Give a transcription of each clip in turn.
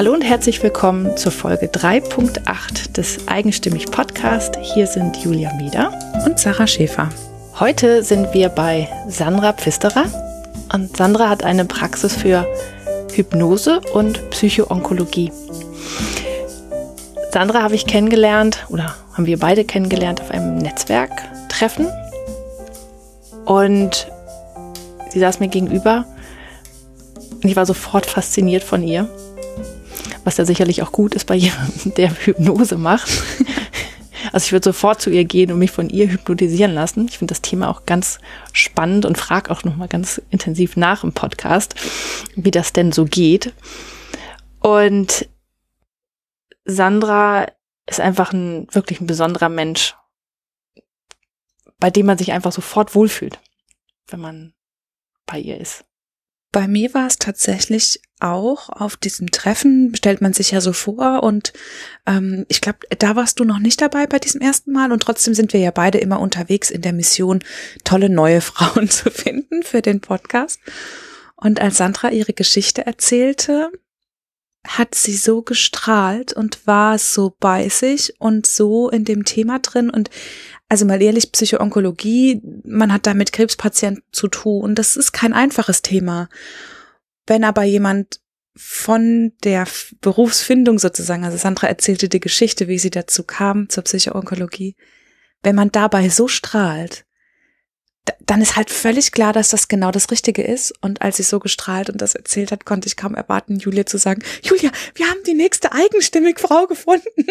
Hallo und herzlich willkommen zur Folge 3.8 des Eigenstimmig Podcast. Hier sind Julia Mieder und Sarah Schäfer. Heute sind wir bei Sandra Pfisterer und Sandra hat eine Praxis für Hypnose und Psychoonkologie. Sandra habe ich kennengelernt oder haben wir beide kennengelernt auf einem Netzwerktreffen und sie saß mir gegenüber und ich war sofort fasziniert von ihr was ja sicherlich auch gut ist bei jemandem, der Hypnose macht. Also ich würde sofort zu ihr gehen und mich von ihr hypnotisieren lassen. Ich finde das Thema auch ganz spannend und frage auch nochmal ganz intensiv nach im Podcast, wie das denn so geht. Und Sandra ist einfach ein wirklich ein besonderer Mensch, bei dem man sich einfach sofort wohlfühlt, wenn man bei ihr ist. Bei mir war es tatsächlich auch auf diesem Treffen, stellt man sich ja so vor und ähm, ich glaube, da warst du noch nicht dabei bei diesem ersten Mal und trotzdem sind wir ja beide immer unterwegs in der Mission, tolle neue Frauen zu finden für den Podcast. Und als Sandra ihre Geschichte erzählte, hat sie so gestrahlt und war so bei sich und so in dem Thema drin und also mal ehrlich, Psychoonkologie, man hat da mit Krebspatienten zu tun. Das ist kein einfaches Thema. Wenn aber jemand von der Berufsfindung sozusagen, also Sandra erzählte die Geschichte, wie sie dazu kam zur Psychoonkologie, wenn man dabei so strahlt, dann ist halt völlig klar, dass das genau das Richtige ist. Und als sie so gestrahlt und das erzählt hat, konnte ich kaum erwarten, Julia zu sagen, Julia, wir haben die nächste eigenstimmig Frau gefunden.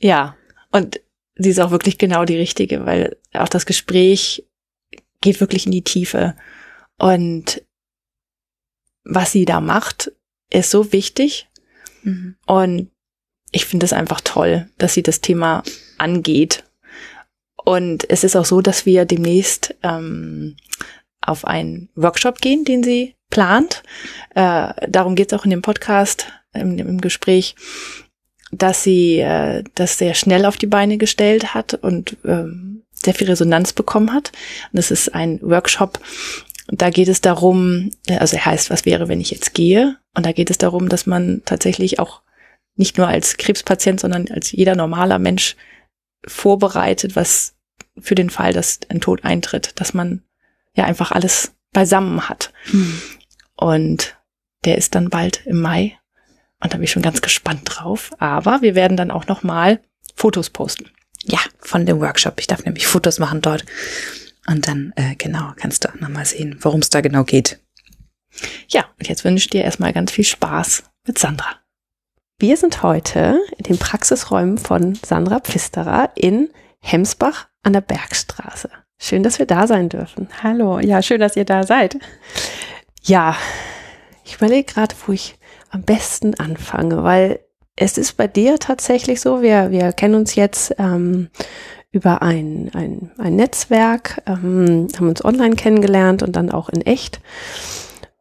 Ja, und sie ist auch wirklich genau die richtige, weil auch das Gespräch geht wirklich in die Tiefe. Und was sie da macht, ist so wichtig. Mhm. Und ich finde es einfach toll, dass sie das Thema angeht. Und es ist auch so, dass wir demnächst ähm, auf einen Workshop gehen, den sie plant. Äh, darum geht es auch in dem Podcast, im, im Gespräch dass sie äh, das sehr schnell auf die Beine gestellt hat und ähm, sehr viel Resonanz bekommen hat. Und das ist ein Workshop, da geht es darum, also er heißt, was wäre, wenn ich jetzt gehe? Und da geht es darum, dass man tatsächlich auch nicht nur als Krebspatient, sondern als jeder normaler Mensch vorbereitet, was für den Fall, dass ein Tod eintritt, dass man ja einfach alles beisammen hat. Hm. Und der ist dann bald im Mai und da bin ich schon ganz gespannt drauf. Aber wir werden dann auch noch mal Fotos posten. Ja, von dem Workshop. Ich darf nämlich Fotos machen dort. Und dann, äh, genau, kannst du auch noch mal sehen, worum es da genau geht. Ja, und jetzt wünsche ich dir erstmal ganz viel Spaß mit Sandra. Wir sind heute in den Praxisräumen von Sandra Pfisterer in Hemsbach an der Bergstraße. Schön, dass wir da sein dürfen. Hallo, ja, schön, dass ihr da seid. Ja, ich überlege gerade, wo ich am besten anfange, weil es ist bei dir tatsächlich so, wir, wir kennen uns jetzt ähm, über ein, ein, ein Netzwerk, ähm, haben uns online kennengelernt und dann auch in echt.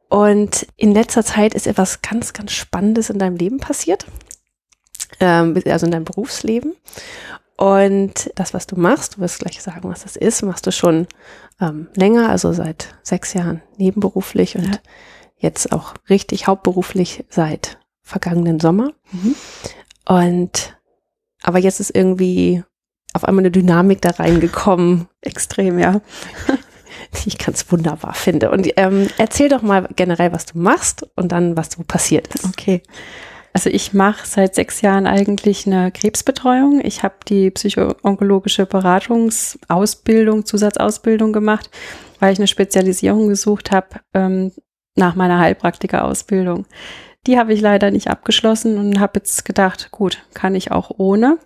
Und in letzter Zeit ist etwas ganz, ganz Spannendes in deinem Leben passiert, ähm, also in deinem Berufsleben. Und das, was du machst, du wirst gleich sagen, was das ist, machst du schon ähm, länger, also seit sechs Jahren nebenberuflich und ja jetzt auch richtig hauptberuflich seit vergangenen Sommer. Mhm. Und aber jetzt ist irgendwie auf einmal eine Dynamik da reingekommen. Extrem, ja. die ich ganz wunderbar finde. Und ähm, erzähl doch mal generell, was du machst und dann, was so passiert ist. Okay. Also ich mache seit sechs Jahren eigentlich eine Krebsbetreuung. Ich habe die psychoonkologische Beratungsausbildung, Zusatzausbildung gemacht, weil ich eine Spezialisierung gesucht habe ähm, nach meiner Heilpraktikerausbildung. Die habe ich leider nicht abgeschlossen und habe jetzt gedacht, gut, kann ich auch ohne.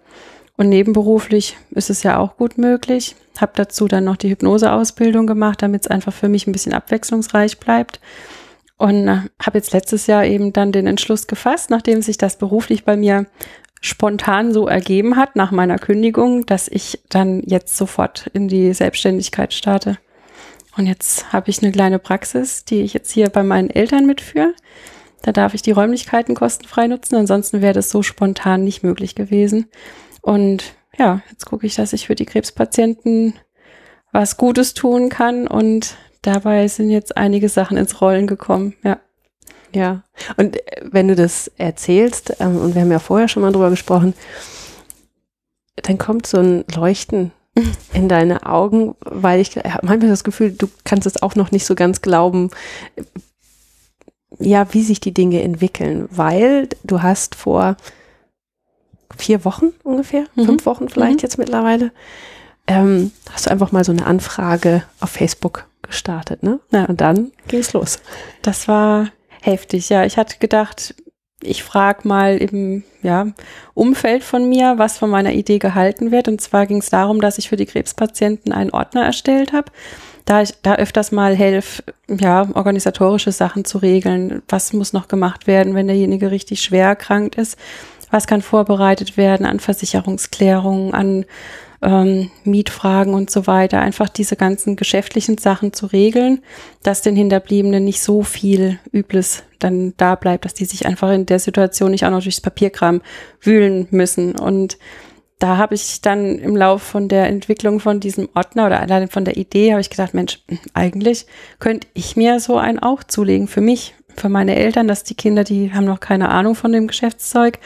Und nebenberuflich ist es ja auch gut möglich. Habe dazu dann noch die Hypnoseausbildung gemacht, damit es einfach für mich ein bisschen abwechslungsreich bleibt. Und äh, habe jetzt letztes Jahr eben dann den Entschluss gefasst, nachdem sich das beruflich bei mir spontan so ergeben hat, nach meiner Kündigung, dass ich dann jetzt sofort in die Selbstständigkeit starte. Und jetzt habe ich eine kleine Praxis, die ich jetzt hier bei meinen Eltern mitführe. Da darf ich die Räumlichkeiten kostenfrei nutzen. Ansonsten wäre das so spontan nicht möglich gewesen. Und ja, jetzt gucke ich, dass ich für die Krebspatienten was Gutes tun kann. Und dabei sind jetzt einige Sachen ins Rollen gekommen. Ja. Ja, und äh, wenn du das erzählst, ähm, und wir haben ja vorher schon mal drüber gesprochen, dann kommt so ein Leuchten in deine Augen, weil ich habe manchmal das Gefühl, du kannst es auch noch nicht so ganz glauben, ja, wie sich die Dinge entwickeln, weil du hast vor vier Wochen ungefähr, Mhm. fünf Wochen vielleicht Mhm. jetzt mittlerweile, ähm, hast du einfach mal so eine Anfrage auf Facebook gestartet, ne? Ja. Und dann ging es los. Das war heftig, ja. Ich hatte gedacht, ich frage mal im ja, Umfeld von mir, was von meiner Idee gehalten wird. Und zwar ging es darum, dass ich für die Krebspatienten einen Ordner erstellt habe, da ich da öfters mal helfe, ja, organisatorische Sachen zu regeln. Was muss noch gemacht werden, wenn derjenige richtig schwer erkrankt ist? Was kann vorbereitet werden an Versicherungsklärungen, an ähm, Mietfragen und so weiter, einfach diese ganzen geschäftlichen Sachen zu regeln, dass den Hinterbliebenen nicht so viel Übles dann da bleibt, dass die sich einfach in der Situation nicht auch noch durchs Papierkram wühlen müssen. Und da habe ich dann im Lauf von der Entwicklung von diesem Ordner oder allein von der Idee habe ich gedacht, Mensch, eigentlich könnte ich mir so einen auch zulegen für mich, für meine Eltern, dass die Kinder, die haben noch keine Ahnung von dem Geschäftszeug.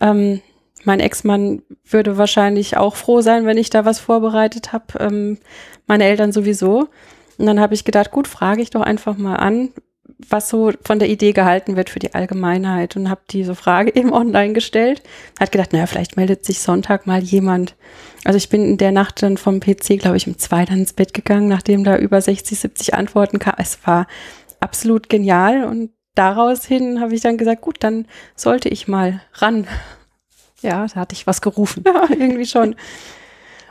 Ähm, mein Ex-Mann würde wahrscheinlich auch froh sein, wenn ich da was vorbereitet habe. Ähm, meine Eltern sowieso. Und dann habe ich gedacht, gut, frage ich doch einfach mal an, was so von der Idee gehalten wird für die Allgemeinheit und habe diese Frage eben online gestellt. Hat gedacht, naja, vielleicht meldet sich Sonntag mal jemand. Also ich bin in der Nacht dann vom PC, glaube ich, um zwei dann ins Bett gegangen, nachdem da über 60, 70 Antworten kam. Es war absolut genial und daraus hin habe ich dann gesagt, gut, dann sollte ich mal ran. Ja, da hatte ich was gerufen. Ja, irgendwie schon.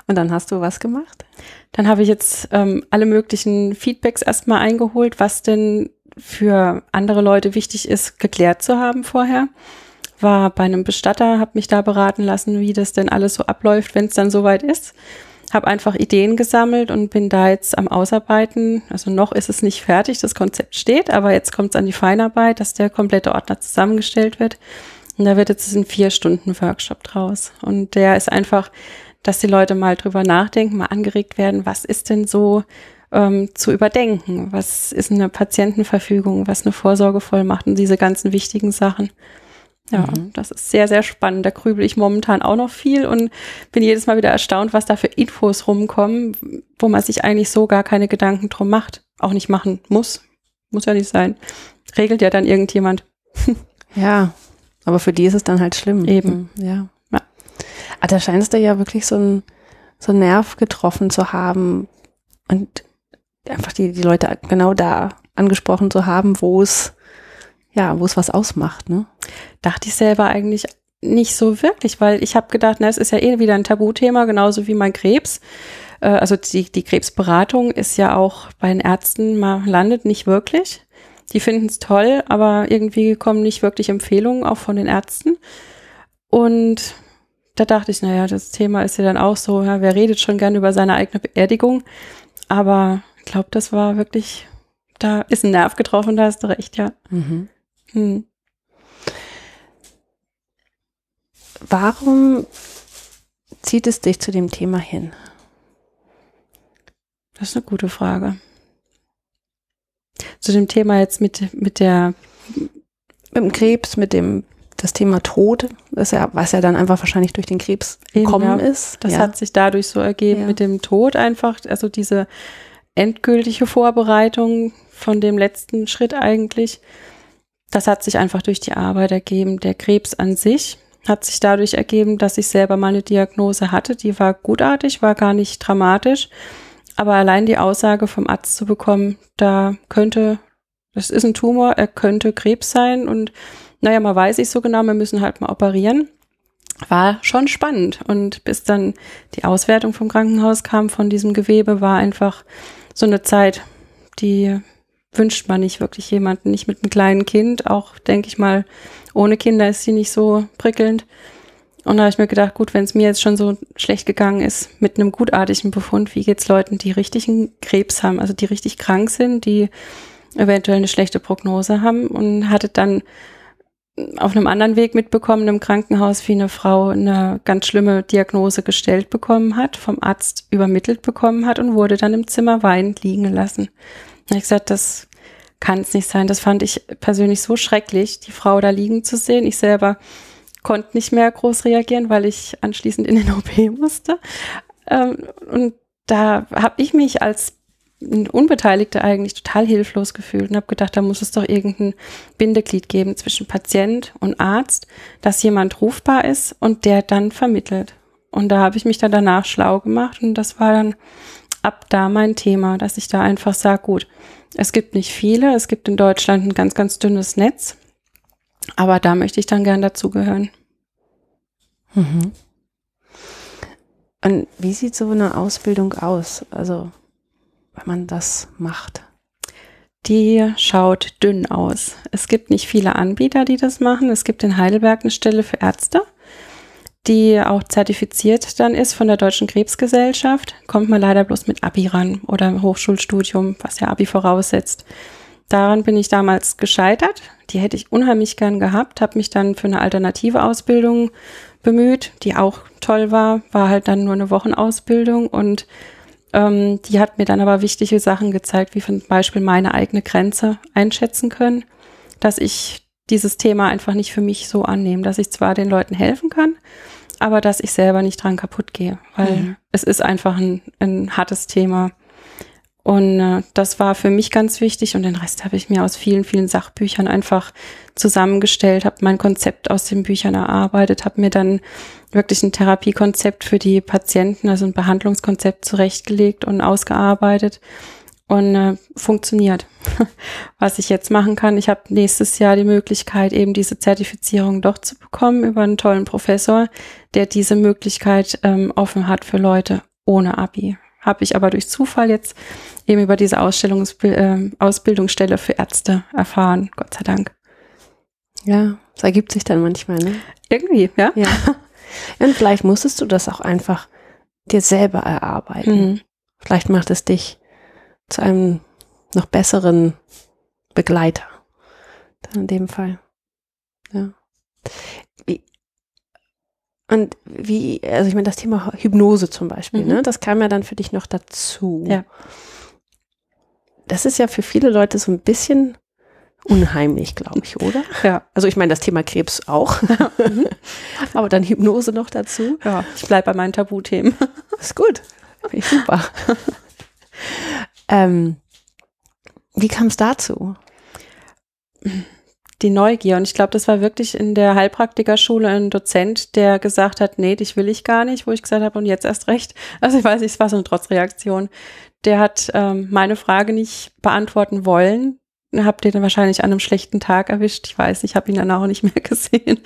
Und dann hast du was gemacht? Dann habe ich jetzt ähm, alle möglichen Feedbacks erstmal eingeholt, was denn für andere Leute wichtig ist, geklärt zu haben vorher. War bei einem Bestatter, habe mich da beraten lassen, wie das denn alles so abläuft, wenn es dann soweit ist. Habe einfach Ideen gesammelt und bin da jetzt am Ausarbeiten. Also noch ist es nicht fertig, das Konzept steht, aber jetzt kommt es an die Feinarbeit, dass der komplette Ordner zusammengestellt wird. Und da wird jetzt ein vier Stunden Workshop draus. Und der ist einfach, dass die Leute mal drüber nachdenken, mal angeregt werden, was ist denn so ähm, zu überdenken? Was ist eine Patientenverfügung? Was eine Vorsorgevollmacht? Und diese ganzen wichtigen Sachen. Ja, Mhm. das ist sehr, sehr spannend. Da grübel ich momentan auch noch viel und bin jedes Mal wieder erstaunt, was da für Infos rumkommen, wo man sich eigentlich so gar keine Gedanken drum macht. Auch nicht machen muss. Muss ja nicht sein. Regelt ja dann irgendjemand. Ja, aber für die ist es dann halt schlimm. Eben. Mhm, Ja. Ja. Aber da scheinst du ja wirklich so ein so einen Nerv getroffen zu haben und einfach die, die Leute genau da angesprochen zu haben, wo es, ja, wo es was ausmacht, ne? dachte ich selber eigentlich nicht so wirklich, weil ich habe gedacht, na, es ist ja eh wieder ein Tabuthema, genauso wie mein Krebs. Äh, also die, die Krebsberatung ist ja auch bei den Ärzten, man landet nicht wirklich. Die finden es toll, aber irgendwie kommen nicht wirklich Empfehlungen auch von den Ärzten. Und da dachte ich, naja, das Thema ist ja dann auch so, ja, wer redet schon gern über seine eigene Beerdigung? Aber ich glaube, das war wirklich, da ist ein Nerv getroffen, da hast du recht, ja. Mhm. Hm. Warum zieht es dich zu dem Thema hin? Das ist eine gute Frage. Zu dem Thema jetzt mit, mit der, Mit dem Krebs, mit dem das Thema Tod, das ja, was ja dann einfach wahrscheinlich durch den Krebs gekommen ja. ist. das ja. hat sich dadurch so ergeben Ja. mit dem Tod einfach, also diese endgültige Vorbereitung von dem letzten Schritt eigentlich. Das hat sich einfach durch die Arbeit ergeben. Der Krebs an sich hat sich dadurch ergeben, dass ich selber mal eine Diagnose hatte. Die war gutartig, war gar nicht dramatisch. Aber allein die Aussage vom Arzt zu bekommen, da könnte, das ist ein Tumor, er könnte Krebs sein und naja, man weiß nicht so genau, wir müssen halt mal operieren. War schon spannend. Und bis dann die Auswertung vom Krankenhaus kam von diesem Gewebe, war einfach so eine Zeit, die wünscht man nicht wirklich jemanden, nicht mit einem kleinen Kind. Auch, denke ich mal, ohne Kinder ist sie nicht so prickelnd. Und da habe ich mir gedacht, gut, wenn es mir jetzt schon so schlecht gegangen ist mit einem gutartigen Befund, wie geht's Leuten, die richtigen Krebs haben, also die richtig krank sind, die eventuell eine schlechte Prognose haben und hatte dann auf einem anderen Weg mitbekommen im Krankenhaus, wie eine Frau eine ganz schlimme Diagnose gestellt bekommen hat, vom Arzt übermittelt bekommen hat und wurde dann im Zimmer weinend liegen gelassen. Habe ich gesagt, das kann es nicht sein. Das fand ich persönlich so schrecklich, die Frau da liegen zu sehen. Ich selber konnte nicht mehr groß reagieren, weil ich anschließend in den OP musste. Ähm, und da habe ich mich als Unbeteiligte eigentlich total hilflos gefühlt und habe gedacht, da muss es doch irgendein Bindeglied geben zwischen Patient und Arzt, dass jemand rufbar ist und der dann vermittelt. Und da habe ich mich dann danach schlau gemacht und das war dann ab da mein Thema, dass ich da einfach sage, gut, es gibt nicht viele, es gibt in Deutschland ein ganz, ganz dünnes Netz, aber da möchte ich dann gern dazugehören. Mhm. Und wie sieht so eine Ausbildung aus? Also wenn man das macht? Die schaut dünn aus. Es gibt nicht viele Anbieter, die das machen. Es gibt in Heidelberg eine Stelle für Ärzte, die auch zertifiziert dann ist von der Deutschen Krebsgesellschaft. Kommt man leider bloß mit Abi ran oder Hochschulstudium, was ja Abi voraussetzt. Daran bin ich damals gescheitert. Die hätte ich unheimlich gern gehabt, habe mich dann für eine alternative Ausbildung bemüht, die auch toll war, war halt dann nur eine Wochenausbildung und ähm, die hat mir dann aber wichtige Sachen gezeigt, wie zum Beispiel meine eigene Grenze einschätzen können, dass ich dieses Thema einfach nicht für mich so annehme, dass ich zwar den Leuten helfen kann, aber dass ich selber nicht dran kaputt gehe, weil mhm. es ist einfach ein, ein hartes Thema. Und äh, das war für mich ganz wichtig und den Rest habe ich mir aus vielen, vielen Sachbüchern einfach zusammengestellt, habe mein Konzept aus den Büchern erarbeitet, habe mir dann wirklich ein Therapiekonzept für die Patienten, also ein Behandlungskonzept zurechtgelegt und ausgearbeitet und äh, funktioniert. Was ich jetzt machen kann, ich habe nächstes Jahr die Möglichkeit, eben diese Zertifizierung doch zu bekommen über einen tollen Professor, der diese Möglichkeit ähm, offen hat für Leute ohne Abi. Habe ich aber durch Zufall jetzt eben über diese Ausstellungs äh, Ausbildungsstelle für Ärzte erfahren, Gott sei Dank. Ja, es ergibt sich dann manchmal, ne? Irgendwie, ja. Ja. Und vielleicht musstest du das auch einfach dir selber erarbeiten. Mhm. Vielleicht macht es dich zu einem noch besseren Begleiter. Dann in dem Fall. Ja. Wie, und wie, also ich meine, das Thema Hypnose zum Beispiel, mhm. ne, das kam ja dann für dich noch dazu. Ja. Das ist ja für viele Leute so ein bisschen unheimlich, glaube ich, oder? Ja. Also ich meine, das Thema Krebs auch. Mhm. Aber dann Hypnose noch dazu. Ja, ich bleibe bei meinen Tabuthemen. Ist gut. Finde ich super. ähm, wie kam es dazu? Die Neugier. Und ich glaube, das war wirklich in der Heilpraktikerschule ein Dozent, der gesagt hat, nee, dich will ich gar nicht, wo ich gesagt habe, und jetzt erst recht. Also ich weiß nicht, es war so eine Trotzreaktion. Der hat ähm, meine Frage nicht beantworten wollen, ihr dann wahrscheinlich an einem schlechten Tag erwischt. Ich weiß, ich habe ihn dann auch nicht mehr gesehen.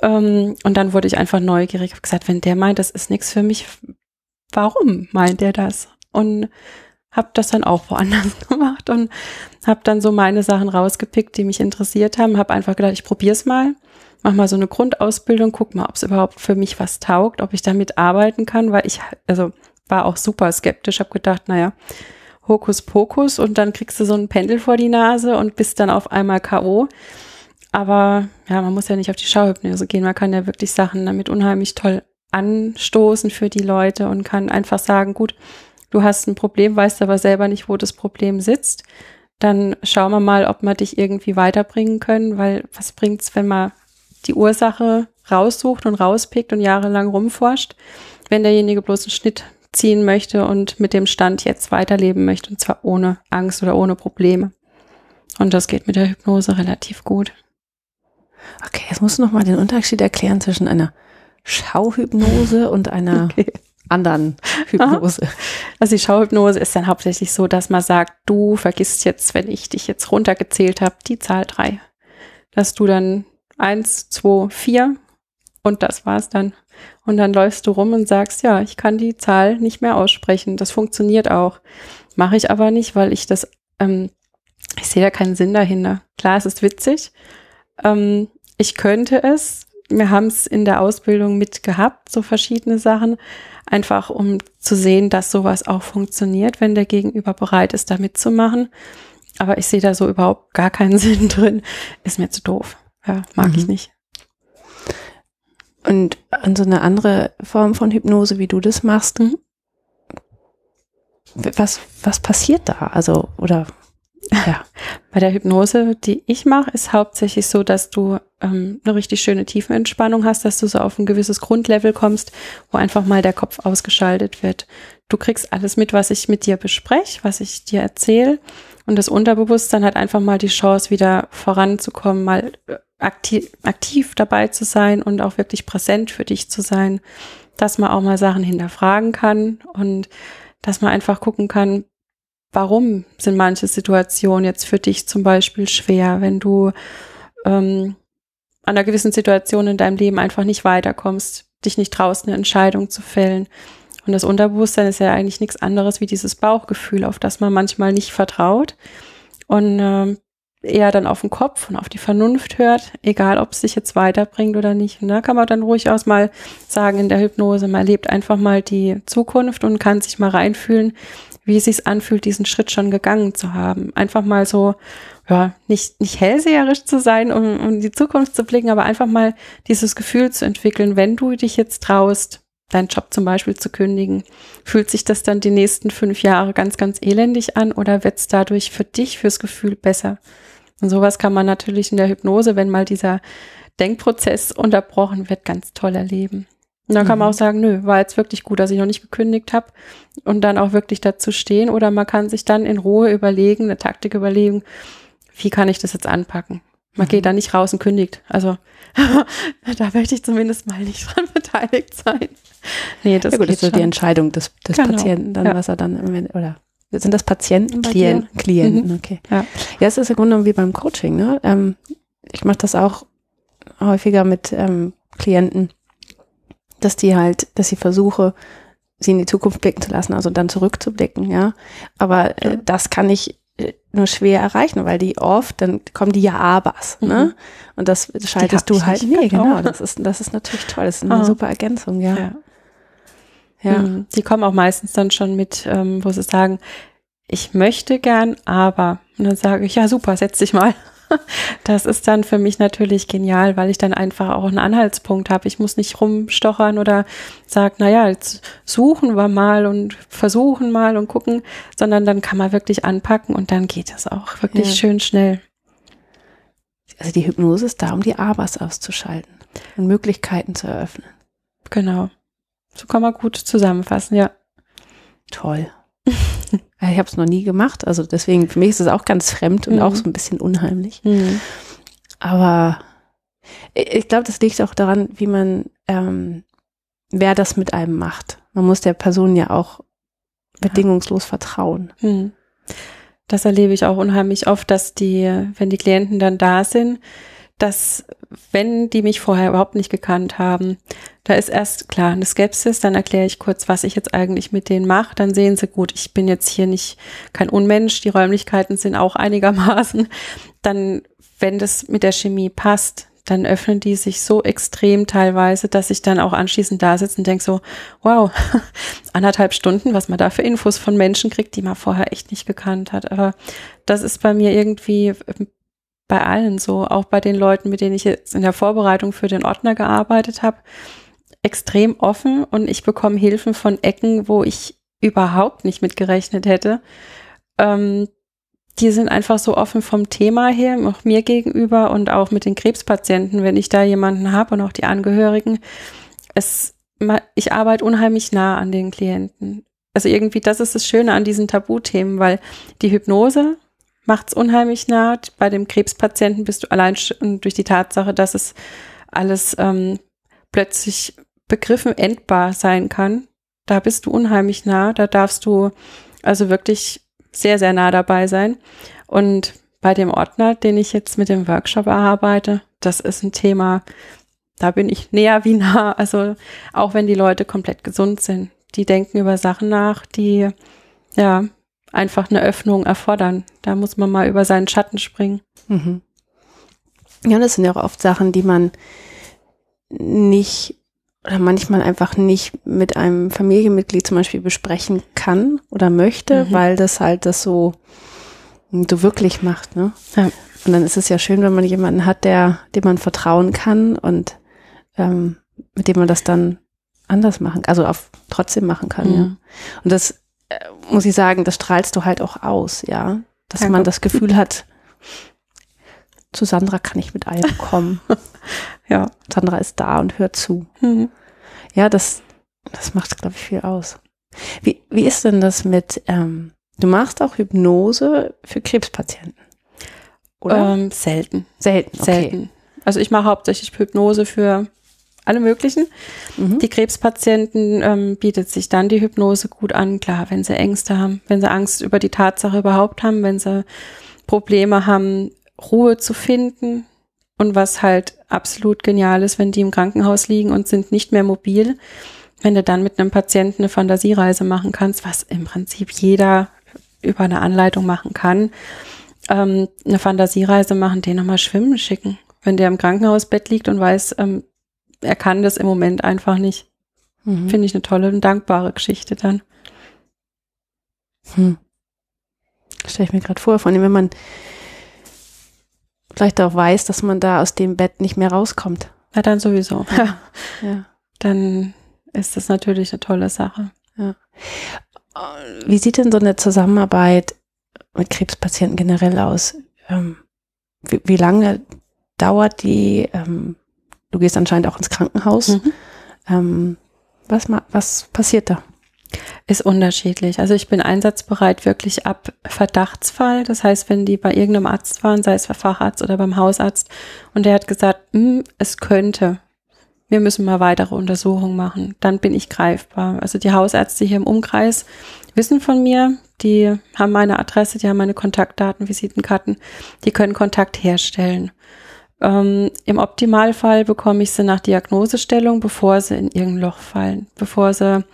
Ähm, und dann wurde ich einfach neugierig. habe gesagt, wenn der meint, das ist nichts für mich, warum meint er das? Und habe das dann auch woanders gemacht und habe dann so meine Sachen rausgepickt, die mich interessiert haben. Habe einfach gedacht, ich probiere es mal, mach mal so eine Grundausbildung, guck mal, ob es überhaupt für mich was taugt, ob ich damit arbeiten kann, weil ich also war auch super skeptisch, habe gedacht, naja, Hokuspokus und dann kriegst du so ein Pendel vor die Nase und bist dann auf einmal K.O. Aber ja, man muss ja nicht auf die Schauhypnose gehen. Man kann ja wirklich Sachen damit unheimlich toll anstoßen für die Leute und kann einfach sagen, gut, du hast ein Problem, weißt aber selber nicht, wo das Problem sitzt. Dann schauen wir mal, ob wir dich irgendwie weiterbringen können, weil was bringt's, wenn man die Ursache raussucht und rauspickt und jahrelang rumforscht, wenn derjenige bloß einen Schnitt ziehen möchte und mit dem Stand jetzt weiterleben möchte und zwar ohne Angst oder ohne Probleme. Und das geht mit der Hypnose relativ gut. Okay, jetzt musst du noch mal den Unterschied erklären zwischen einer Schauhypnose und einer okay. Anderen Hypnose. Aha. Also die Schauhypnose ist dann hauptsächlich so, dass man sagt, du vergisst jetzt, wenn ich dich jetzt runtergezählt habe, die Zahl drei. Dass du dann eins, zwei, vier und das war's dann. Und dann läufst du rum und sagst, ja, ich kann die Zahl nicht mehr aussprechen. Das funktioniert auch. Mache ich aber nicht, weil ich das, ähm, ich sehe da keinen Sinn dahinter. Klar, es ist witzig. Ähm, ich könnte es. Wir haben es in der Ausbildung mitgehabt, so verschiedene Sachen, einfach um zu sehen, dass sowas auch funktioniert, wenn der Gegenüber bereit ist, da mitzumachen. Aber ich sehe da so überhaupt gar keinen Sinn drin. Ist mir zu doof. Ja, mag mhm. ich nicht. Und an so eine andere Form von Hypnose, wie du das machst, mhm. was, was passiert da? Also, oder Ja. Bei der Hypnose, die ich mache, ist hauptsächlich so, dass du ähm, eine richtig schöne Tiefenentspannung hast, dass du so auf ein gewisses Grundlevel kommst, wo einfach mal der Kopf ausgeschaltet wird. Du kriegst alles mit, was ich mit dir bespreche, was ich dir erzähle. Und das Unterbewusstsein hat einfach mal die Chance, wieder voranzukommen, mal äh, aktiv, aktiv dabei zu sein und auch wirklich präsent für dich zu sein, dass man auch mal Sachen hinterfragen kann und dass man einfach gucken kann, warum sind manche Situationen jetzt für dich zum Beispiel schwer, wenn du ähm, an einer gewissen Situation in deinem Leben einfach nicht weiterkommst, dich nicht traust, eine Entscheidung zu fällen. Und das Unterbewusstsein ist ja eigentlich nichts anderes wie dieses Bauchgefühl, auf das man manchmal nicht vertraut und äh, eher dann auf den Kopf und auf die Vernunft hört, egal ob es sich jetzt weiterbringt oder nicht. Und da kann man dann ruhig aus mal sagen in der Hypnose, man erlebt einfach mal die Zukunft und kann sich mal reinfühlen, wie es sich anfühlt, diesen Schritt schon gegangen zu haben. Einfach mal so, ja, nicht, nicht hellseherisch zu sein, um, um die Zukunft zu blicken, aber einfach mal dieses Gefühl zu entwickeln, wenn du dich jetzt traust, deinen Job zum Beispiel zu kündigen, fühlt sich das dann die nächsten fünf Jahre ganz, ganz elendig an oder wird es dadurch für dich, fürs Gefühl besser? Und sowas kann man natürlich in der Hypnose, wenn mal dieser Denkprozess unterbrochen wird, ganz toll erleben. Und dann kann man mhm. auch sagen, nö, war jetzt wirklich gut, dass ich noch nicht gekündigt habe und dann auch wirklich dazu stehen. Oder man kann sich dann in Ruhe überlegen, eine Taktik überlegen, wie kann ich das jetzt anpacken? Man mhm. geht da nicht raus und kündigt. Also da möchte ich zumindest mal nicht dran beteiligt sein. Nee, das ja gut, ist so die Entscheidung des, des genau. Patienten, dann ja. was er dann oder sind das Patienten bei Klient, dir? Klienten, mhm. okay. Ja. ja, es ist im Grunde wie beim Coaching. Ne? Ähm, ich mache das auch häufiger mit ähm, Klienten, dass die halt, dass ich versuche, sie in die Zukunft blicken zu lassen, also dann zurückzublicken, ja. Aber äh, das kann ich nur schwer erreichen, weil die oft, dann kommen die ja Abers, ne? mhm. ne? Und das schaltest du halt. Nee, genau. Das ist, das ist natürlich toll. Das ist eine oh. super Ergänzung, ja. ja. ja. Mhm. Die kommen auch meistens dann schon mit, ähm, wo sie sagen, ich möchte gern, aber. Und dann sage ich, ja super, setz dich mal. Das ist dann für mich natürlich genial, weil ich dann einfach auch einen Anhaltspunkt habe. Ich muss nicht rumstochern oder sagen, naja, jetzt suchen wir mal und versuchen mal und gucken, sondern dann kann man wirklich anpacken und dann geht es auch wirklich ja. schön schnell. Also die Hypnose ist da, um die Abers auszuschalten und Möglichkeiten zu eröffnen. Genau. So kann man gut zusammenfassen, ja. Toll. Ich habe es noch nie gemacht, also deswegen, für mich ist es auch ganz fremd und mhm. auch so ein bisschen unheimlich. Mhm. Aber ich glaube, das liegt auch daran, wie man, ähm, wer das mit einem macht. Man muss der Person ja auch bedingungslos vertrauen. Mhm. Das erlebe ich auch unheimlich oft, dass die, wenn die Klienten dann da sind, dass wenn die mich vorher überhaupt nicht gekannt haben, da ist erst klar eine Skepsis, dann erkläre ich kurz, was ich jetzt eigentlich mit denen mache, dann sehen sie gut, ich bin jetzt hier nicht kein Unmensch, die Räumlichkeiten sind auch einigermaßen. Dann, wenn das mit der Chemie passt, dann öffnen die sich so extrem teilweise, dass ich dann auch anschließend da sitze und denke so, wow, anderthalb Stunden, was man da für Infos von Menschen kriegt, die man vorher echt nicht gekannt hat. Aber das ist bei mir irgendwie bei allen so, auch bei den Leuten, mit denen ich jetzt in der Vorbereitung für den Ordner gearbeitet habe, extrem offen und ich bekomme Hilfen von Ecken, wo ich überhaupt nicht mitgerechnet hätte. Ähm, die sind einfach so offen vom Thema her, auch mir gegenüber und auch mit den Krebspatienten, wenn ich da jemanden habe und auch die Angehörigen. Es, ich arbeite unheimlich nah an den Klienten. Also irgendwie, das ist das Schöne an diesen Tabuthemen, weil die Hypnose macht's unheimlich nah. Bei dem Krebspatienten bist du allein durch die Tatsache, dass es alles ähm, plötzlich begriffen endbar sein kann. Da bist du unheimlich nah. Da darfst du also wirklich sehr, sehr nah dabei sein. Und bei dem Ordner, den ich jetzt mit dem Workshop erarbeite, das ist ein Thema, da bin ich näher wie nah. Also auch wenn die Leute komplett gesund sind, die denken über Sachen nach, die ja einfach eine Öffnung erfordern. Da muss man mal über seinen Schatten springen. Mhm. Ja, das sind ja auch oft Sachen, die man nicht oder manchmal einfach nicht mit einem Familienmitglied zum Beispiel besprechen kann oder möchte, mhm. weil das halt das so, so wirklich macht. Ne? Ja. Und dann ist es ja schön, wenn man jemanden hat, der, dem man vertrauen kann und ähm, mit dem man das dann anders machen, also auf trotzdem machen kann. Mhm. Ja. Und das muss ich sagen, das strahlst du halt auch aus, ja. dass Danke. man das Gefühl hat, zu Sandra kann ich mit allem kommen. Ja. Sandra ist da und hört zu. Mhm. Ja, das, das macht, glaube ich, viel aus. Wie, wie ist denn das mit, ähm, du machst auch Hypnose für Krebspatienten? Oder? Ähm, selten. selten. Okay. Selten. Also ich mache hauptsächlich Hypnose für alle möglichen. Mhm. Die Krebspatienten ähm, bietet sich dann die Hypnose gut an, klar, wenn sie Ängste haben, wenn sie Angst über die Tatsache überhaupt haben, wenn sie Probleme haben, Ruhe zu finden. Und was halt absolut genial ist, wenn die im Krankenhaus liegen und sind nicht mehr mobil, wenn du dann mit einem Patienten eine Fantasiereise machen kannst, was im Prinzip jeder über eine Anleitung machen kann, ähm, eine Fantasiereise machen, den nochmal schwimmen schicken. Wenn der im Krankenhausbett liegt und weiß, ähm, er kann das im Moment einfach nicht. Mhm. Finde ich eine tolle und dankbare Geschichte dann. Hm. Stelle ich mir gerade vor, vor allem wenn man vielleicht auch weiß, dass man da aus dem Bett nicht mehr rauskommt. Na dann sowieso. Ja. dann ist das natürlich eine tolle Sache. Wie sieht denn so eine Zusammenarbeit mit Krebspatienten generell aus? Ähm, wie, wie lange dauert die? Ähm, du gehst anscheinend auch ins Krankenhaus. Mhm. Ähm, was, was passiert da? Ist unterschiedlich. Also ich bin einsatzbereit wirklich ab Verdachtsfall. Das heißt, wenn die bei irgendeinem Arzt waren, sei es bei Facharzt oder beim Hausarzt, und der hat gesagt, "Hm, es könnte, wir müssen mal weitere Untersuchungen machen, dann bin ich greifbar. Also die Hausärzte hier im Umkreis wissen von mir, die haben meine Adresse, die haben meine Kontaktdaten, Visitenkarten, die können Kontakt herstellen. Ähm, Im Optimalfall bekomme ich sie nach Diagnosestellung, bevor sie in irgendein Loch fallen, bevor sie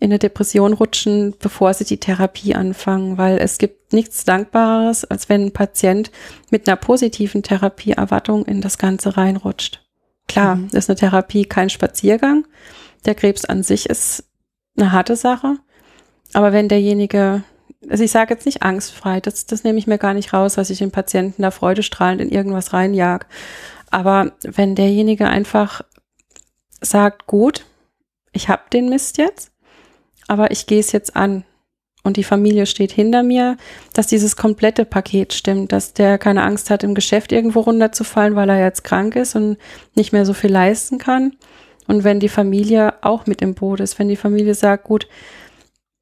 in eine Depression rutschen, bevor sie die Therapie anfangen, weil es gibt nichts Dankbares, als wenn ein Patient mit einer positiven Therapieerwartung in das Ganze reinrutscht. Klar, Mhm. ist eine Therapie kein Spaziergang. Der Krebs an sich ist eine harte Sache. Aber wenn derjenige, also ich sage jetzt nicht angstfrei, das, das nehme ich mir gar nicht raus, dass ich den Patienten da freudestrahlend in irgendwas reinjag. Aber wenn derjenige einfach sagt, gut, ich habe den Mist jetzt, aber ich gehe es jetzt an und die Familie steht hinter mir, dass dieses komplette Paket stimmt, dass der keine Angst hat, im Geschäft irgendwo runterzufallen, weil er jetzt krank ist und nicht mehr so viel leisten kann. Und wenn die Familie auch mit im Boot ist, wenn die Familie sagt, gut,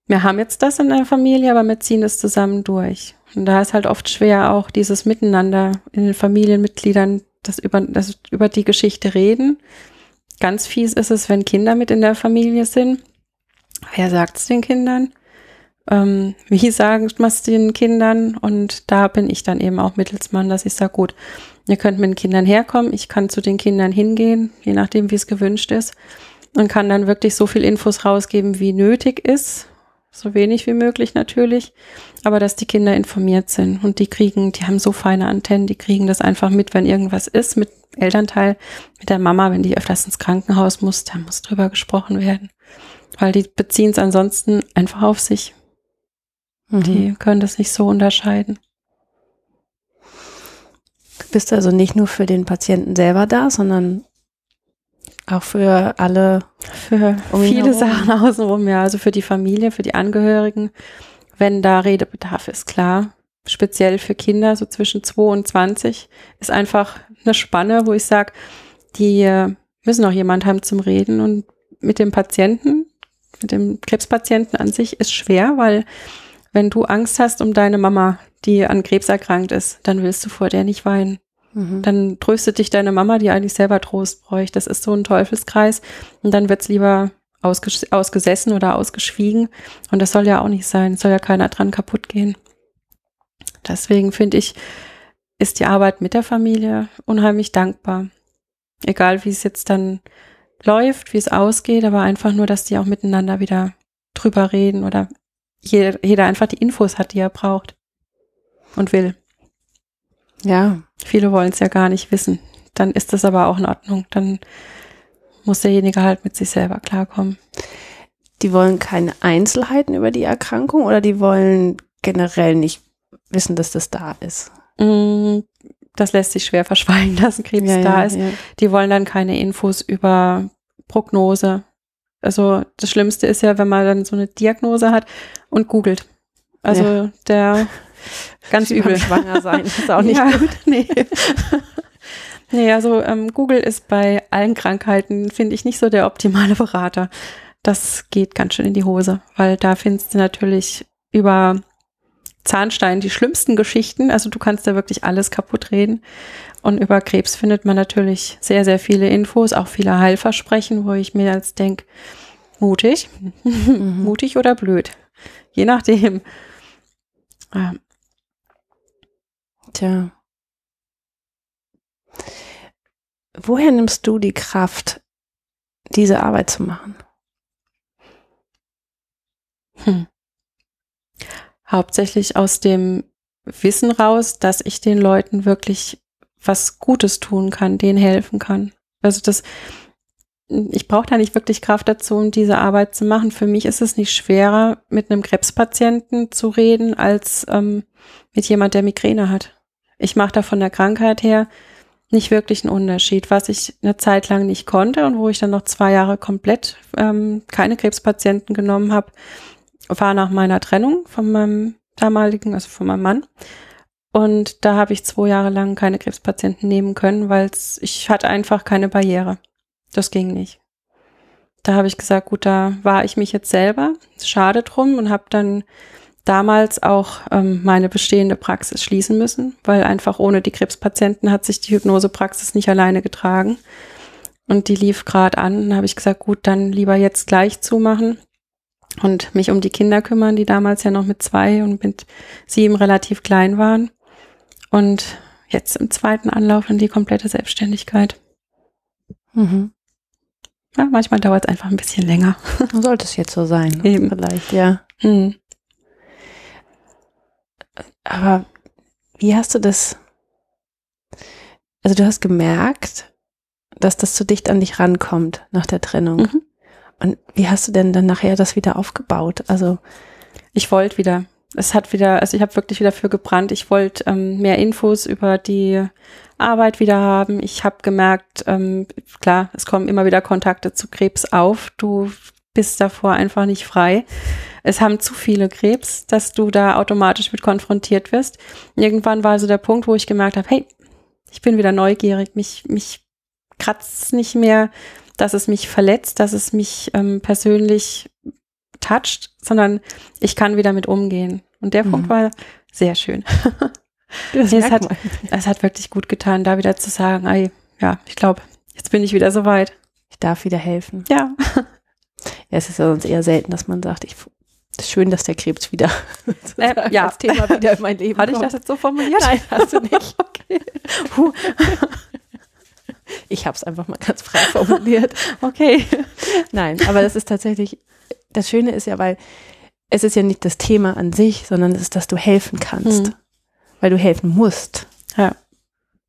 wir haben jetzt das in der Familie, aber wir ziehen das zusammen durch. Und da ist halt oft schwer auch dieses Miteinander in den Familienmitgliedern, das über, das über die Geschichte reden. Ganz fies ist es, wenn Kinder mit in der Familie sind. Wer sagt es den Kindern? Ähm, wie sagen wir es den Kindern? Und da bin ich dann eben auch Mittelsmann, dass ich sage, gut, ihr könnt mit den Kindern herkommen, ich kann zu den Kindern hingehen, je nachdem, wie es gewünscht ist, und kann dann wirklich so viel Infos rausgeben, wie nötig ist. So wenig wie möglich natürlich, aber dass die Kinder informiert sind und die kriegen, die haben so feine Antennen, die kriegen das einfach mit, wenn irgendwas ist, mit Elternteil, mit der Mama, wenn die öfters ins Krankenhaus muss, da muss drüber gesprochen werden. Weil die beziehen es ansonsten einfach auf sich. Mhm. Die können das nicht so unterscheiden. Du bist also nicht nur für den Patienten selber da, sondern auch für alle. Für Um viele herum. Sachen außenrum, ja. Also für die Familie, für die Angehörigen. Wenn da Redebedarf ist, klar. Speziell für Kinder, so zwischen 2 und 20, ist einfach eine Spanne, wo ich sage, die äh, müssen auch jemand haben zum Reden. Und mit dem Patienten, mit dem Krebspatienten an sich ist schwer, weil wenn du Angst hast um deine Mama, die an Krebs erkrankt ist, dann willst du vor der nicht weinen. Mhm. Dann tröstet dich deine Mama, die eigentlich selber Trost bräuchte. Das ist so ein Teufelskreis. Und dann wird's lieber ausges ausgesessen oder ausgeschwiegen. Und das soll ja auch nicht sein. Es soll ja keiner dran kaputt gehen. Deswegen finde ich, ist die Arbeit mit der Familie unheimlich dankbar. Egal wie es jetzt dann läuft, wie es ausgeht, aber einfach nur, dass die auch miteinander wieder drüber reden oder jeder, jeder einfach die Infos hat, die er braucht und will. Ja, Viele wollen es ja gar nicht wissen. Dann ist das aber auch in Ordnung. Dann muss derjenige halt mit sich selber klarkommen. die wollen keine Einzelheiten über die Erkrankung oder die wollen generell nicht wissen, dass das da ist. Mm, Das lässt sich schwer verschweigen, dass ein Krebs da ist. Ja. Die wollen dann keine Infos über Prognose. Also das Schlimmste ist ja, wenn man dann so eine Diagnose hat und googelt. Also Ja. der ganz Sie übel. Schwanger sein, das ist auch nicht ja, gut. Nee. nee, also ähm, Google ist bei allen Krankheiten, finde ich, nicht so der optimale Berater. Das geht ganz schön in die Hose, weil da findest du natürlich über Zahnstein die schlimmsten Geschichten. Also du kannst da wirklich alles kaputt reden. Und über Krebs findet man natürlich sehr, sehr viele Infos, auch viele Heilversprechen, wo ich mir jetzt denke, mutig, Mhm. mutig oder blöd. Je nachdem. Ja. Tja. Woher nimmst du die Kraft, diese Arbeit zu machen? Hm. Hauptsächlich aus dem Wissen raus, dass ich den Leuten wirklich was Gutes tun kann, denen helfen kann. Also das, ich brauche da nicht wirklich Kraft dazu, um diese Arbeit zu machen. Für mich ist es nicht schwerer, mit einem Krebspatienten zu reden, als ähm, mit jemand, der Migräne hat. Ich mache da von der Krankheit her nicht wirklich einen Unterschied. Was ich eine Zeit lang nicht konnte und wo ich dann noch zwei Jahre komplett ähm, keine Krebspatienten genommen habe, war nach meiner Trennung von meinem damaligen, also von meinem Mann. Und da habe ich zwei Jahre lang keine Krebspatienten nehmen können, weil ich hatte einfach keine Barriere. Das ging nicht. Da habe ich gesagt, gut, da war ich mich jetzt selber. Schade drum und habe dann damals auch ähm, meine bestehende Praxis schließen müssen, weil einfach ohne die Krebspatienten hat sich die Hypnosepraxis nicht alleine getragen. Und die lief gerade an. Dann habe ich gesagt, gut, dann lieber jetzt gleich zumachen und mich um die Kinder kümmern, die damals ja noch mit zwei und mit sieben relativ klein waren. Und jetzt im zweiten Anlauf in die komplette Selbstständigkeit. Mhm. Ja, manchmal dauert es einfach ein bisschen länger. Sollte es jetzt so sein, ne? Eben. vielleicht, ja. Hm. Aber wie hast du das? Also du hast gemerkt, dass das zu dicht an dich rankommt nach der Trennung. Mhm. Und wie hast du denn dann nachher das wieder aufgebaut? Also Ich wollte wieder. Es hat wieder, also ich habe wirklich wieder für gebrannt. Ich wollte ähm, mehr Infos über die Arbeit wieder haben. Ich habe gemerkt, ähm, klar, es kommen immer wieder Kontakte zu Krebs auf. Du bist davor einfach nicht frei. Es haben zu viele Krebs, dass du da automatisch mit konfrontiert wirst. Irgendwann war so der Punkt, wo ich gemerkt habe, hey, ich bin wieder neugierig, mich, mich kratzt nicht mehr, dass es mich verletzt, dass es mich ähm, persönlich toucht, sondern ich kann wieder mit umgehen. Und der Mhm. Punkt war sehr schön. es, hat, es hat wirklich gut getan, da wieder zu sagen, ey, ja, ich glaube, jetzt bin ich wieder soweit. ich darf wieder helfen. Ja. Ja, es ist ja sonst eher selten, dass man sagt, ich schön, dass der Krebs wieder Äh, ja. als Thema wieder in mein Leben Hatte ich kommt. das jetzt so formuliert? Nein, hast du nicht. okay. Ich habe es einfach mal ganz frei formuliert. okay. Nein, aber das ist tatsächlich, das Schöne ist ja, weil es ist ja nicht das Thema an sich, sondern es ist, dass du helfen kannst. Hm. Weil du helfen musst. Ja.